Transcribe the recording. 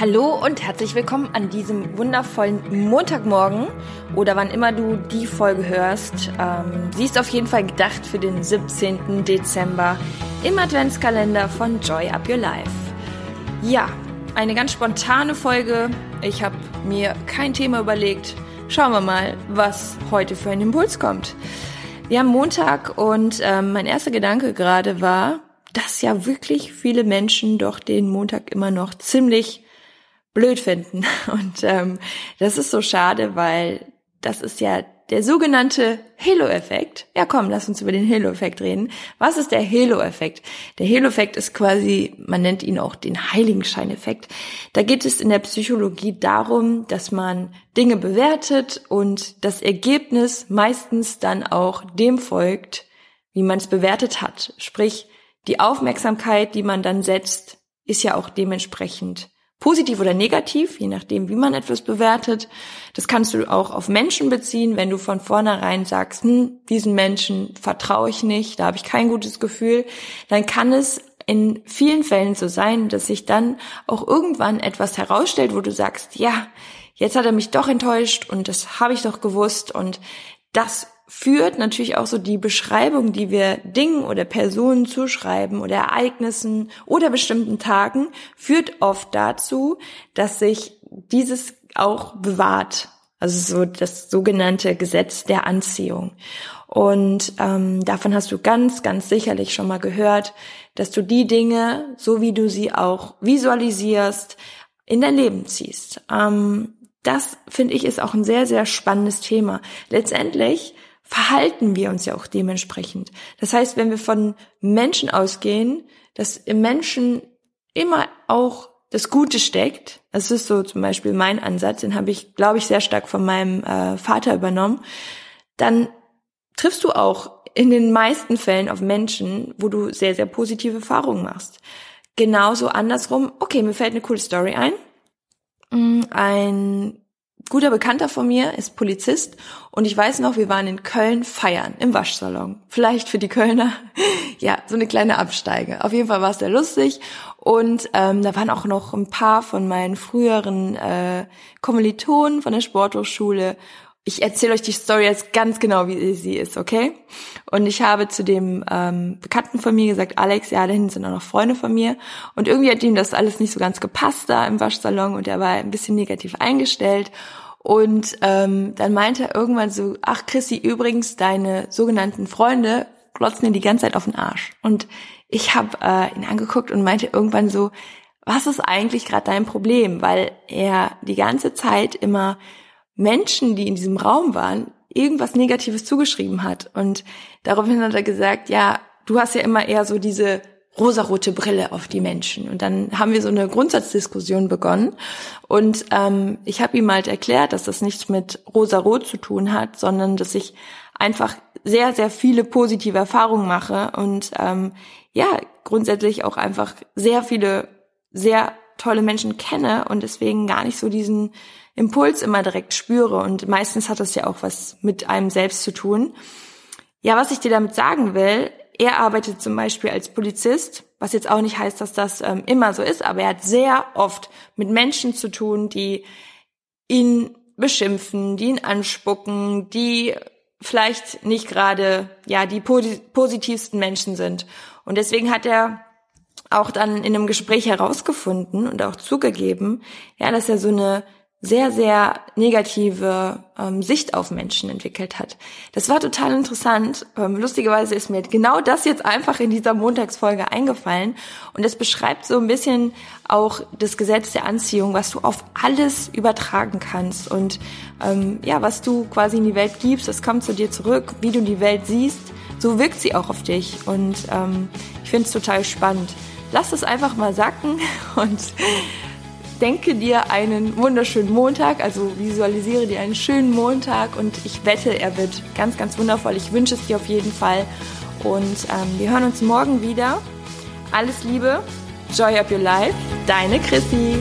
Hallo und herzlich willkommen an diesem wundervollen Montagmorgen oder wann immer du die Folge hörst. Ähm, sie ist auf jeden Fall gedacht für den 17. Dezember im Adventskalender von Joy Up Your Life. Ja, eine ganz spontane Folge. Ich habe mir kein Thema überlegt. Schauen wir mal, was heute für ein Impuls kommt. Wir haben Montag und ähm, mein erster Gedanke gerade war, dass ja wirklich viele Menschen doch den Montag immer noch ziemlich blöd finden. Und ähm, das ist so schade, weil das ist ja der sogenannte Halo-Effekt. Ja, komm, lass uns über den Halo-Effekt reden. Was ist der Halo-Effekt? Der Halo-Effekt ist quasi, man nennt ihn auch den Heiligenschein-Effekt. Da geht es in der Psychologie darum, dass man Dinge bewertet und das Ergebnis meistens dann auch dem folgt, wie man es bewertet hat. Sprich, die Aufmerksamkeit, die man dann setzt, ist ja auch dementsprechend Positiv oder negativ, je nachdem, wie man etwas bewertet. Das kannst du auch auf Menschen beziehen, wenn du von vornherein sagst, hm, diesen Menschen vertraue ich nicht, da habe ich kein gutes Gefühl, dann kann es in vielen Fällen so sein, dass sich dann auch irgendwann etwas herausstellt, wo du sagst, ja, jetzt hat er mich doch enttäuscht und das habe ich doch gewusst und das führt natürlich auch so die Beschreibung, die wir Dingen oder Personen zuschreiben oder Ereignissen oder bestimmten Tagen, führt oft dazu, dass sich dieses auch bewahrt. Also so das sogenannte Gesetz der Anziehung. Und ähm, davon hast du ganz, ganz sicherlich schon mal gehört, dass du die Dinge, so wie du sie auch visualisierst, in dein Leben ziehst. Ähm, das finde ich ist auch ein sehr, sehr spannendes Thema. Letztendlich verhalten wir uns ja auch dementsprechend. Das heißt, wenn wir von Menschen ausgehen, dass im Menschen immer auch das Gute steckt, das ist so zum Beispiel mein Ansatz, den habe ich, glaube ich, sehr stark von meinem äh, Vater übernommen, dann triffst du auch in den meisten Fällen auf Menschen, wo du sehr, sehr positive Erfahrungen machst. Genauso andersrum, okay, mir fällt eine coole Story ein. Mm, ein guter Bekannter von mir ist Polizist und ich weiß noch, wir waren in Köln feiern im Waschsalon. Vielleicht für die Kölner, ja, so eine kleine Absteige. Auf jeden Fall war es sehr lustig und ähm, da waren auch noch ein paar von meinen früheren äh, Kommilitonen von der Sporthochschule ich erzähle euch die Story jetzt ganz genau, wie sie ist, okay? Und ich habe zu dem ähm, Bekannten von mir gesagt, Alex, ja, da hinten sind auch noch Freunde von mir. Und irgendwie hat ihm das alles nicht so ganz gepasst da im Waschsalon und er war ein bisschen negativ eingestellt. Und ähm, dann meinte er irgendwann so, ach Chrissy, übrigens, deine sogenannten Freunde glotzen dir die ganze Zeit auf den Arsch. Und ich habe äh, ihn angeguckt und meinte irgendwann so, was ist eigentlich gerade dein Problem? Weil er die ganze Zeit immer Menschen, die in diesem Raum waren, irgendwas Negatives zugeschrieben hat. Und daraufhin hat er gesagt, ja, du hast ja immer eher so diese rosarote Brille auf die Menschen. Und dann haben wir so eine Grundsatzdiskussion begonnen. Und ähm, ich habe ihm halt erklärt, dass das nichts mit rosarot zu tun hat, sondern dass ich einfach sehr, sehr viele positive Erfahrungen mache und ähm, ja, grundsätzlich auch einfach sehr viele sehr tolle Menschen kenne und deswegen gar nicht so diesen Impuls immer direkt spüre. Und meistens hat das ja auch was mit einem selbst zu tun. Ja, was ich dir damit sagen will, er arbeitet zum Beispiel als Polizist, was jetzt auch nicht heißt, dass das ähm, immer so ist, aber er hat sehr oft mit Menschen zu tun, die ihn beschimpfen, die ihn anspucken, die vielleicht nicht gerade ja die positivsten Menschen sind. Und deswegen hat er auch dann in einem Gespräch herausgefunden und auch zugegeben, ja, dass er so eine sehr, sehr negative ähm, Sicht auf Menschen entwickelt hat. Das war total interessant. Ähm, lustigerweise ist mir genau das jetzt einfach in dieser Montagsfolge eingefallen. Und es beschreibt so ein bisschen auch das Gesetz der Anziehung, was du auf alles übertragen kannst. Und ähm, ja, was du quasi in die Welt gibst, das kommt zu dir zurück. Wie du die Welt siehst, so wirkt sie auch auf dich. Und ähm, ich finde es total spannend lass es einfach mal sacken und denke dir einen wunderschönen Montag, also visualisiere dir einen schönen Montag und ich wette, er wird ganz, ganz wundervoll. Ich wünsche es dir auf jeden Fall und ähm, wir hören uns morgen wieder. Alles Liebe, Joy Up Your Life, deine Chrissy.